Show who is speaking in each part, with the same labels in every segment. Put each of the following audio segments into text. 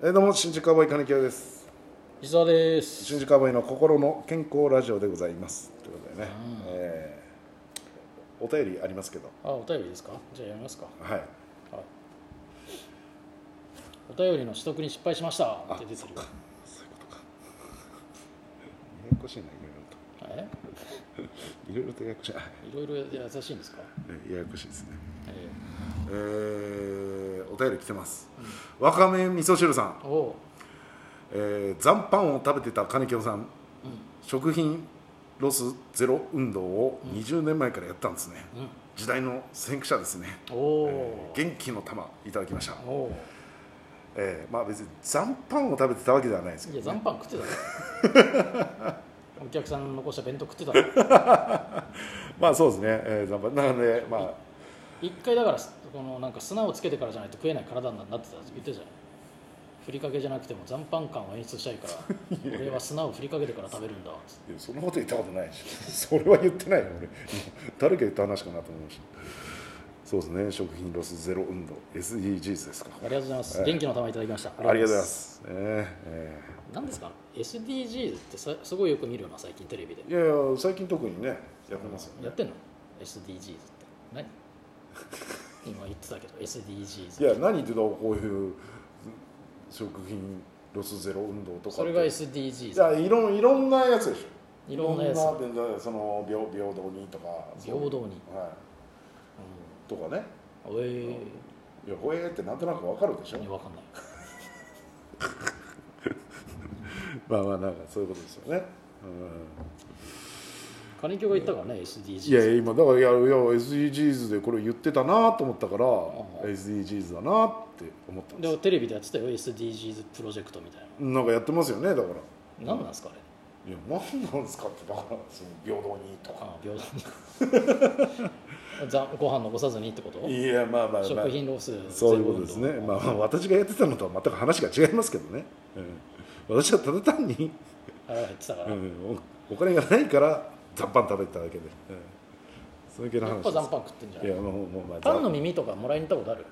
Speaker 1: えーどうも新宿カウボーイ金城です。
Speaker 2: 石澤です。
Speaker 1: 新宿カウボーイの心の健康ラジオでございます。ということでね、
Speaker 2: うん。
Speaker 1: えーお便りありますけど。
Speaker 2: あお便りですか？じゃあやりますか。
Speaker 1: はい。
Speaker 2: はい。お便りの取得に失敗しました。って出てる。よ
Speaker 1: そういうことか。ややこしいない
Speaker 2: え
Speaker 1: ろいろと。いろいろとややこしい。あ
Speaker 2: い。ろいろ優しいんですか？
Speaker 1: えややこしいですね。
Speaker 2: え
Speaker 1: え。ーお便り来てます、わかめ味噌汁さん、えー残飯を食べてた金城さん
Speaker 2: うん。
Speaker 1: 食品ロスゼロ運動を20年前からやったんですね、時代の先駆者ですね、えー元気の玉いただきました、えーまあ別に残飯を食べてたわけではないですけ
Speaker 2: いや
Speaker 1: ど、ね、
Speaker 2: 残飯食ってたよ。お客さんの残した弁当食ってた。の
Speaker 1: まあそうですね、えー残飯。なのでまあ
Speaker 2: 一回だからこのなんか砂をつけてからじゃないと食えない体になってたって言ってたじゃん。ふりかけじゃなくても残飯感を演出したいから 俺は砂をふりかけてから食べるんだ
Speaker 1: そんなこと言ったことないし それは言ってないよ俺。誰が言った話かなと思いまし。たそうですね食品ロスゼロ運動。SDGs ですか。
Speaker 2: ありがとうございます、
Speaker 1: はい
Speaker 2: 元気の玉いただきました。
Speaker 1: ありがとうございます。えーえ
Speaker 2: 何ですか？SDGs ってさすごいよく見るよな最近テレビで。
Speaker 1: ーいやいや最近特にねやってますよね。
Speaker 2: やってんの？SDGs って何今言ってたけど SDGs
Speaker 1: いや何言ってたこういう食品ロスゼロ運動とか
Speaker 2: それが
Speaker 1: い
Speaker 2: SDGs
Speaker 1: やいろんいろんなやつでしょ。
Speaker 2: いろんなやつ。
Speaker 1: その平平等にとか
Speaker 2: 平等に。
Speaker 1: はい。とかね。
Speaker 2: うん、え。
Speaker 1: いやほえーってなんとなくわかるでしょ。
Speaker 2: えー、分かんない。
Speaker 1: まあまあなんかそういうことですよね、
Speaker 2: 金京が言ったからね
Speaker 1: うん、
Speaker 2: SDGs
Speaker 1: いやいや今だからいやいや SDGs でこれ言ってたなと思ったから
Speaker 2: あ
Speaker 1: SDGs だなって思ったんで
Speaker 2: でもテレビでやってたよ SDGs プロジェクトみたい
Speaker 1: すなんかやってますよねだから。
Speaker 2: な何なんですかあれ？
Speaker 1: いや何なんですかってだからその平等にとか。
Speaker 2: あ平等に。ざご飯残さずにってこと？
Speaker 1: いやまあまあまあ。
Speaker 2: 食品ロス
Speaker 1: そういうことですね。まあまあ私がやってたのとは全く話が違いますけどね、うん、私はただ単に、
Speaker 2: あれが言ってたから、
Speaker 1: うん、おお金がないから残飯食べてただけで、うん、そういう系の話
Speaker 2: 残飯食ってんじゃない？
Speaker 1: いやもうもうまあ
Speaker 2: パンの耳とかもらいに行ったことある？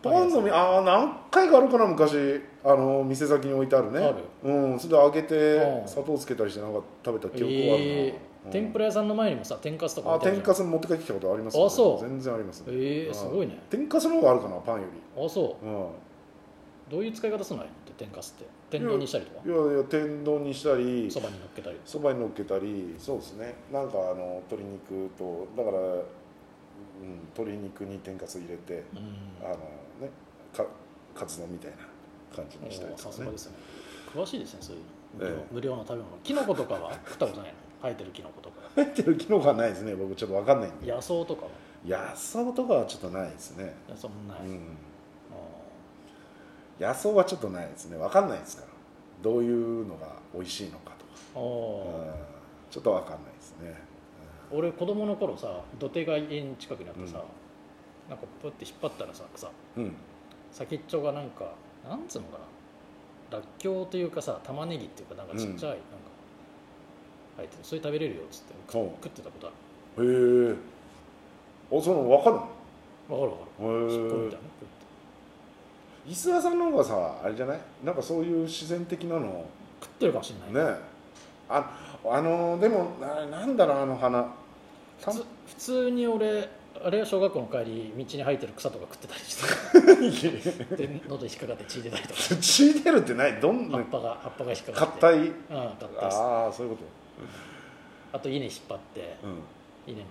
Speaker 1: パンのみああ何回かあるかな昔。あの店先に置いてあるね。
Speaker 2: ある？
Speaker 1: うんそれで揚げて
Speaker 2: うん。
Speaker 1: 砂糖つけたりしてなんか食べた記憶はあるな、
Speaker 2: えー天ぷら屋さんの前にもさ天かすとか
Speaker 1: あ天かす持って帰ってきたことありますよ
Speaker 2: あそう。
Speaker 1: 全然ありますね。
Speaker 2: えー、すごいね。
Speaker 1: 天かすの方があるかなパンより。
Speaker 2: あそう。
Speaker 1: うん
Speaker 2: どういう使い方するの？って天かすって。天丼にしたりとか？
Speaker 1: いやいや天丼にしたり
Speaker 2: そばに乗っけたり
Speaker 1: そばに乗っけたりそうですね。なんかあの鶏肉とだから、うん、鶏肉に天かす入れて
Speaker 2: うん。
Speaker 1: あのねかカツ丼みたいな感じにしたりとかね。
Speaker 2: さすがですね。詳しいですねそういう。の無料,、
Speaker 1: ええ。
Speaker 2: 無料の食べ物。キノコとかは？食ったことない？の生えてるキノコとか
Speaker 1: 入ってるキノコはないですね僕ちょっと分かんないんで。
Speaker 2: 野草とかは？
Speaker 1: 野草とかはちょっとないですね。
Speaker 2: 野草もない、
Speaker 1: うん。
Speaker 2: あ
Speaker 1: 野草はちょっとないですね。分かんないですから。どういうのが美味しいのかとか、ちょっと分かんないですね、
Speaker 2: ー俺子供の頃さ土手が家に近くにあってさ、なんかプッて引っ張ったらさ草
Speaker 1: うん。
Speaker 2: 先っちょがなんかなんつうのかな。らっきょうというかさ玉ねぎっていうかなんかちっちゃい、なんか入ってる。それ食べれるよっつって食ってたことあ
Speaker 1: へえあその分かるの？
Speaker 2: るわかるわかる。尻尾みたい
Speaker 1: 石田さんの方がさあれじゃない？なんかそういう自然的なの？
Speaker 2: 食ってるかもしれない、
Speaker 1: ねああのでもななんだろうあの花。た
Speaker 2: 普通普通に俺あれは小学校の帰り道に生えてる草とか食ってたりして。で喉引っかかって血出たりとか。
Speaker 1: 血出るってないどんな？
Speaker 2: 葉っぱが葉っぱが引っかかって。
Speaker 1: 硬い？
Speaker 2: うん
Speaker 1: ああそういうこ
Speaker 2: あと稲引っ張って
Speaker 1: と、うん、
Speaker 2: 稲の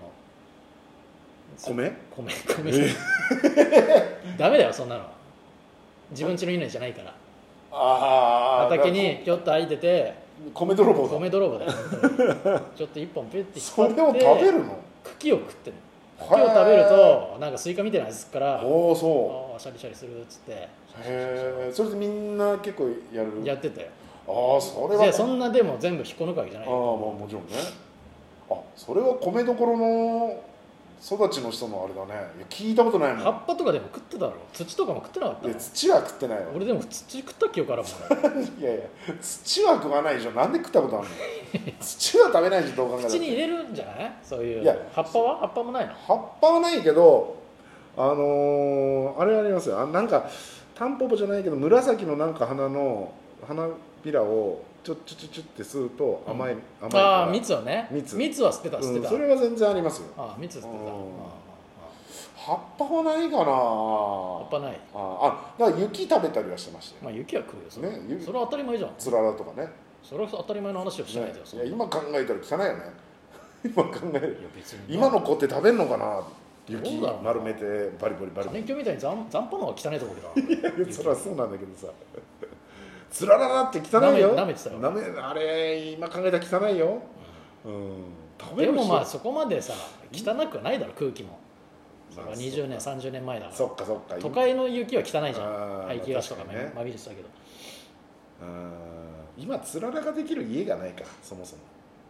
Speaker 1: 米？
Speaker 2: 米米。ダメだよそんなの自分家の稲じゃないから。
Speaker 1: ああ
Speaker 2: 畑にぴょっと空いてて
Speaker 1: 米泥棒だ。
Speaker 2: 米泥棒だよ。ちょっと一本ピュッて
Speaker 1: それ
Speaker 2: 引っ張って
Speaker 1: を食べるの？
Speaker 2: 茎を食ってる茎を食べるとなんかスイカみたいな味するからあ
Speaker 1: おおそ
Speaker 2: あシャリシャリするっつって。
Speaker 1: うへえそれでみんな結構やる？
Speaker 2: やってたよ。
Speaker 1: ああそれは。
Speaker 2: でそんなでも全部引っこ抜くわけじゃない
Speaker 1: ああまあもちろんね。あそれは米どころの育ちの人のあれだね。いや聞いたことないもん。
Speaker 2: 葉っぱとかでも食ってたろ。土とかも食ってなかった
Speaker 1: い
Speaker 2: の
Speaker 1: や土は食ってないわ。
Speaker 2: 俺でも土食った記憶あるもん。ね
Speaker 1: いやいや土は食わないでしょ。なんで食ったことあるの？土は食べないでしょどう考えたら
Speaker 2: 口に入れるんじゃない？そういう。
Speaker 1: いや
Speaker 2: 葉っぱは？葉っぱもないの？
Speaker 1: 葉っぱはないけどあのーあれありますよ。あなんかタンポポじゃないけど紫のなんか花の花びらをちょちょちょちょって吸うと甘い、甘いから。
Speaker 2: ああ蜜はね。
Speaker 1: 蜜。
Speaker 2: 蜜は吸ってた吸って
Speaker 1: うん、
Speaker 2: た、
Speaker 1: それは全然ありますよ。
Speaker 2: ああ蜜吸ってた。
Speaker 1: うん。
Speaker 2: あ
Speaker 1: 葉っぱはないかな。
Speaker 2: あ葉っぱない。
Speaker 1: ああだから雪食べたりはしてましたよ。
Speaker 2: まあ雪は食うよそれ,、
Speaker 1: ね雪。
Speaker 2: それは当たり前じゃん。
Speaker 1: つららとかね。
Speaker 2: それは当たり前の話をしないでよ、そんな
Speaker 1: いや今考えたら汚いよね。今考える。
Speaker 2: いや別に。
Speaker 1: 今の子って食べんのかな。雪丸めてバリバリバリバリ。
Speaker 2: 金魚みたいに残残飯の方が汚いと思うけど。な
Speaker 1: そりゃそうなんだけどさつらららって汚いよ。
Speaker 2: 舐めてたよ。
Speaker 1: 舐めあれ今考えたら汚いよ。うん。食べ
Speaker 2: でもまあそこまでさ汚くはないだろ空気も。
Speaker 1: まあ
Speaker 2: 20年30年前だから。
Speaker 1: そっかそっか。
Speaker 2: 都会の雪は汚いじゃん。排気ガスとか
Speaker 1: ね
Speaker 2: まみれてたけど。
Speaker 1: うん今つららができる家がないかそもそも。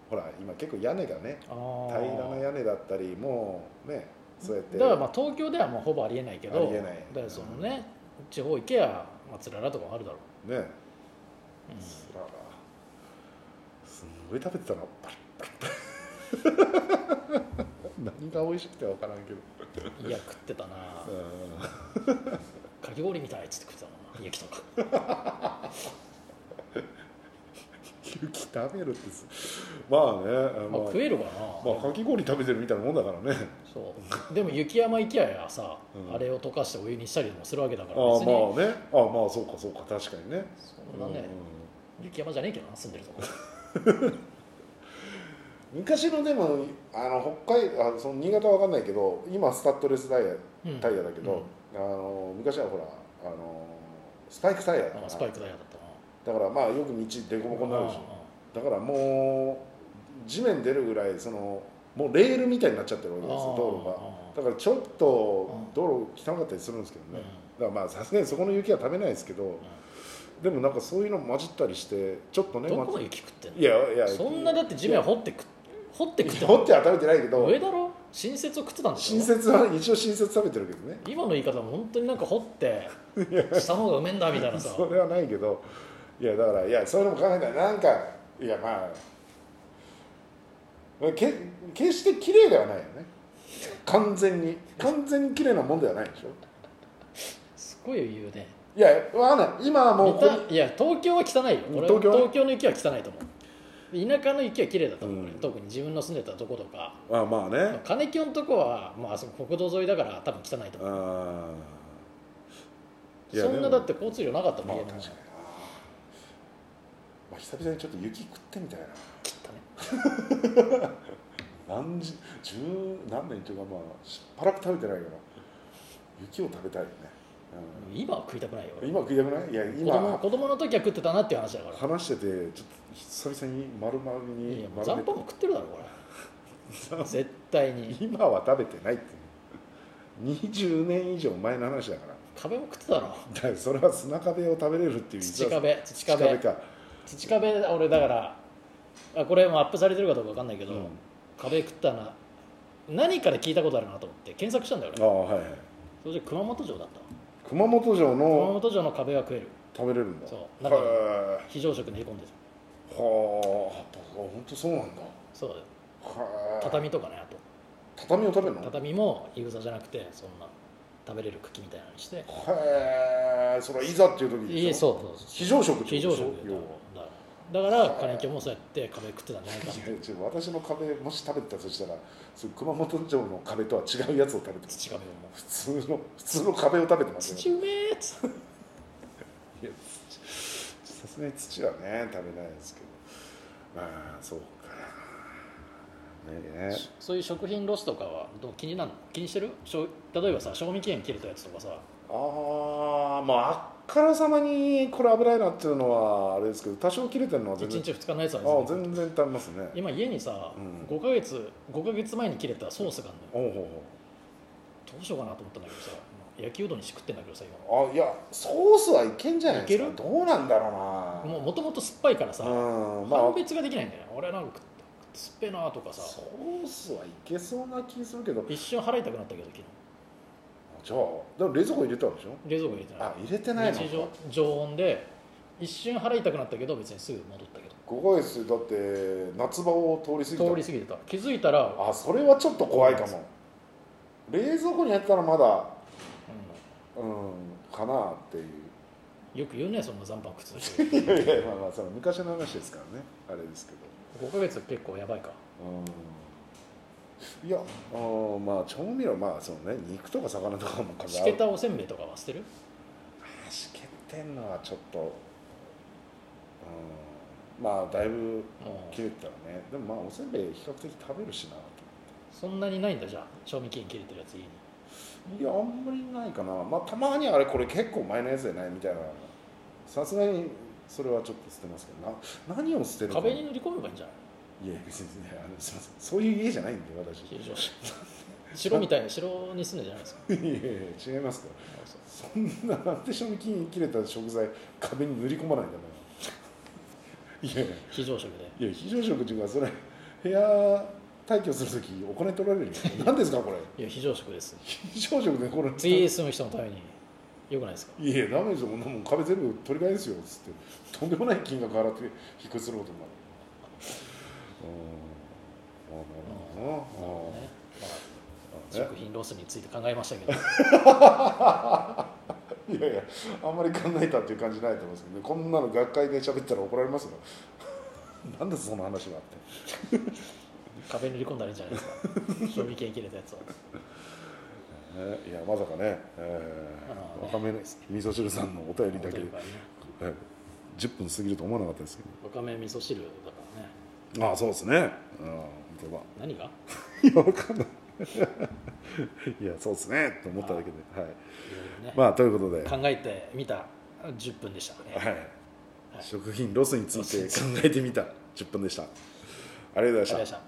Speaker 1: ほら今結構屋根がね
Speaker 2: あ
Speaker 1: 平らな屋根だったりもうねそうやって。
Speaker 2: だからまあ東京ではもうほぼありえないけど
Speaker 1: ありえない。
Speaker 2: だからそのね地方行けば松浦らとかもあるだろ
Speaker 1: ね
Speaker 2: う、
Speaker 1: つららすん。ごい食べてたのパリパリパリ何が美味しくて分からん。けど、
Speaker 2: いや食ってたなかき氷みたいっつって食ってたな雪とか
Speaker 1: 雪食べるってまあねまあ
Speaker 2: 食えるかな、
Speaker 1: まあかき氷食べてるみたいなもん。だからね
Speaker 2: そうでも雪山行きゃやさ、
Speaker 1: うん。
Speaker 2: あれを溶かしてお湯にしたりもするわけだか
Speaker 1: ああ
Speaker 2: ら別に、
Speaker 1: まあねああまあそうかそうか確かにね
Speaker 2: そん。なね、雪山じゃねえけどな住んでるとこ。
Speaker 1: 昔のでもあの北海あその新潟は分かんないけど今スタッドレスタイヤ
Speaker 2: うん。
Speaker 1: タイヤだけど、あの昔はほらあのスパイクタイヤだから
Speaker 2: あスパイクダイヤだったな。
Speaker 1: だからまあよく道凸凹になるでしょだからもう地面出るぐらいそのもうレールみたいになっちゃってるわけですよ道路が。だからちょっと道路汚かったりするんですけどね、だからまあさすがにそこの雪は食べないですけど、でもなんかそういうの混じったりしてちょっとね
Speaker 2: どこの
Speaker 1: 混じ
Speaker 2: 雪食ってんの？
Speaker 1: いやいや
Speaker 2: そんなだって地面掘ってく掘って食って
Speaker 1: 掘っては食べてないけど
Speaker 2: 上だろ？新雪を食ってたんでしょ
Speaker 1: 新雪は一応新雪食べてるけどね。
Speaker 2: 今の言い方も本当になんか掘って下の方がうめえんだみたいなさ。
Speaker 1: それはないけどいやだからいやそういうのも考えたらなんかいやまあまあけ決して綺麗ではないよね。完全に。完全に綺麗なもんではないでしょ。
Speaker 2: すごい言うね
Speaker 1: いやわかんない。今はもうこ
Speaker 2: いや東京は汚いよ。俺は
Speaker 1: 東京？は
Speaker 2: 東京の雪は汚いと思う。田舎の雪は綺麗だと思う、
Speaker 1: うん。
Speaker 2: 俺特に自分の住んでたとことか。
Speaker 1: あまあね。
Speaker 2: 金清のとこは、まああそこ国道沿いだから多分汚いと思う。
Speaker 1: あー。いや
Speaker 2: そんなだって交通量なかったもん、
Speaker 1: まあ確かに。な、まあ、久々にちょっと雪食ってみたいな。
Speaker 2: 切ったね。
Speaker 1: 何十十何年というかまあしばらく食べてないから雪を食べたいよね、
Speaker 2: 今は食いたくないよ
Speaker 1: 今食いたくない？いや
Speaker 2: 子供
Speaker 1: 今
Speaker 2: 子供の時は食ってたなっていう話だから。
Speaker 1: 話しててちょっと久々に丸々
Speaker 2: い
Speaker 1: に
Speaker 2: やもう残飯も食ってるだろこれ。絶対に。
Speaker 1: 今は食べてないって。20年以上前の話だから。
Speaker 2: 壁も食ってたろ。
Speaker 1: だそれは砂壁を食べれるっていう。
Speaker 2: 土壁土
Speaker 1: 土
Speaker 2: 壁
Speaker 1: 壁か、
Speaker 2: 土壁俺だからあこれもアップされてるかどうか分かんないけど、
Speaker 1: うん。
Speaker 2: 壁食ったな。何かで聞いたことあるなと思って検索したんだよ
Speaker 1: ああ
Speaker 2: 俺
Speaker 1: はいはい。
Speaker 2: それで熊本城だった
Speaker 1: 熊本城
Speaker 2: 熊
Speaker 1: の
Speaker 2: 本城の壁は食える。
Speaker 1: 食べれるんだ。
Speaker 2: そう。
Speaker 1: は
Speaker 2: 中に非常食練り込んでた。
Speaker 1: あはあ本当そうなんだ。
Speaker 2: そうだよ。
Speaker 1: はあ
Speaker 2: 畳とかねあと。
Speaker 1: 畳を食べるの？へ
Speaker 2: 畳もいぐさじゃなくてそんな食べれる茎みたいなのにして。
Speaker 1: えそれはいざっていう時
Speaker 2: いい
Speaker 1: でしょ？
Speaker 2: そうそうそう。
Speaker 1: 非常食って
Speaker 2: 非常
Speaker 1: ことでし
Speaker 2: 食
Speaker 1: ょ
Speaker 2: だだからだから金京もそうやって壁食ってたんじゃないか
Speaker 1: いや違う私の壁もし食べてたとしたら熊本城の壁とは違うやつを食べてます。
Speaker 2: 土壁をも
Speaker 1: 普通の普通の壁を食べてますよ。
Speaker 2: 土うめえっつ。
Speaker 1: さすがに土はね食べないですけど。まあそうか。ね。え
Speaker 2: そういう食品ロスとかはどう？気になる気にしてる？例えばさ賞味期限切れたやつとかさ。
Speaker 1: ああまあからさまにこれ危ないなっていうのはあれですけど多少切れてるのは
Speaker 2: 1
Speaker 1: 全然。
Speaker 2: 日2日のやつは
Speaker 1: ああ
Speaker 2: 全然
Speaker 1: 食べますね。
Speaker 2: 今家にさ、
Speaker 1: うん。
Speaker 2: 5ヶ月5ヶ月前に切れたソースがあるの。よ
Speaker 1: おうほうほ
Speaker 2: どうしようかなと思ったんだけどさ焼きうどんにして食ってんだけどさ今。
Speaker 1: うあいやソースはいけんじゃないですか。
Speaker 2: いける？
Speaker 1: どうなんだろうな。
Speaker 2: もうもともと酸っぱいからさ、
Speaker 1: うんまあ。
Speaker 2: 判別ができないんだよ。ね俺なんか酸っぺえなとかさ。
Speaker 1: ソースはいけそうな気するけど。
Speaker 2: 一瞬払いたくなったけど昨日
Speaker 1: じゃあでも冷蔵庫入れたんでしょ？
Speaker 2: 冷蔵庫入れてない。
Speaker 1: あ入れてないの
Speaker 2: 常常温で一瞬払いたくなったけど別にすぐ戻ったけど。
Speaker 1: 5ヶ月だって夏場を通り過ぎた。
Speaker 2: 通り過ぎてた。気づいたら、
Speaker 1: あそれはちょっと怖いかも。冷蔵庫にやったらまだうん。かなっていう。
Speaker 2: よく言うねそんな残飯靴の人。
Speaker 1: いやいやまあまあその昔の話ですからね。あれですけど。
Speaker 2: 5ヶ月結構やばいか。
Speaker 1: うんいやあーまあ調味料まあそのね肉とか魚とかも数
Speaker 2: しけたおせんべいとかは捨てる？
Speaker 1: あしけてんのはちょっとうんまあだいぶ
Speaker 2: も
Speaker 1: 切れてたらね。でもまあおせんべい比較的食べるしなと
Speaker 2: そんなにないんだじゃあ賞味期限切れてるやつ家に。
Speaker 1: いやあんまりないかな。まあたまにあれこれ結構前のやつじゃないみたいな。さすがにそれはちょっと捨てますけど。な何を捨てるか。
Speaker 2: 壁に塗り込めばいいんじゃない？
Speaker 1: いや別にねあのすいませんそういう家じゃないんで私。
Speaker 2: 非常識城みたいな城に住んでるじゃないですか。
Speaker 1: いやいや違いますから。そんななんで賞味期限切れた食材壁に塗り込まないんだからいやいや。
Speaker 2: 非常食で。
Speaker 1: いや非常食っていうかそれ部屋退去するときお金取られるよ。何ですかこれ。
Speaker 2: いや非常食です。
Speaker 1: 非常食でこれ。
Speaker 2: 次住む人のためによくないですか？
Speaker 1: いやダメですよ。こんなもん壁全部取り替えですよっつって。とんでもない金額払って引っ越しすることになる
Speaker 2: 食品ロスについて考えましたけど
Speaker 1: いやいやあん。まり考えたっていう感じないと思うん。ですけどねこん。なの学会で喋ったら怒られますよなん。でその話があって
Speaker 2: 壁塗り込ん。だらいいん。じゃないですか賞味期限切れたやつを
Speaker 1: いやまさかね、えーわかめ味噌汁さん。のお便りだけで
Speaker 2: ね
Speaker 1: 10分過ぎると思わなかったですけど
Speaker 2: わかめ味噌汁だからね
Speaker 1: ああそうですね。ああ本当だ
Speaker 2: 何が？
Speaker 1: いやわかんない。いやそうですね。と思っただけで。はい。
Speaker 2: ね、
Speaker 1: まあということで、
Speaker 2: 考えてみた。10分でしたね。
Speaker 1: はい。
Speaker 2: はい。
Speaker 1: 食品ロスについて考えてみた。10分でした。
Speaker 2: ありがとうございました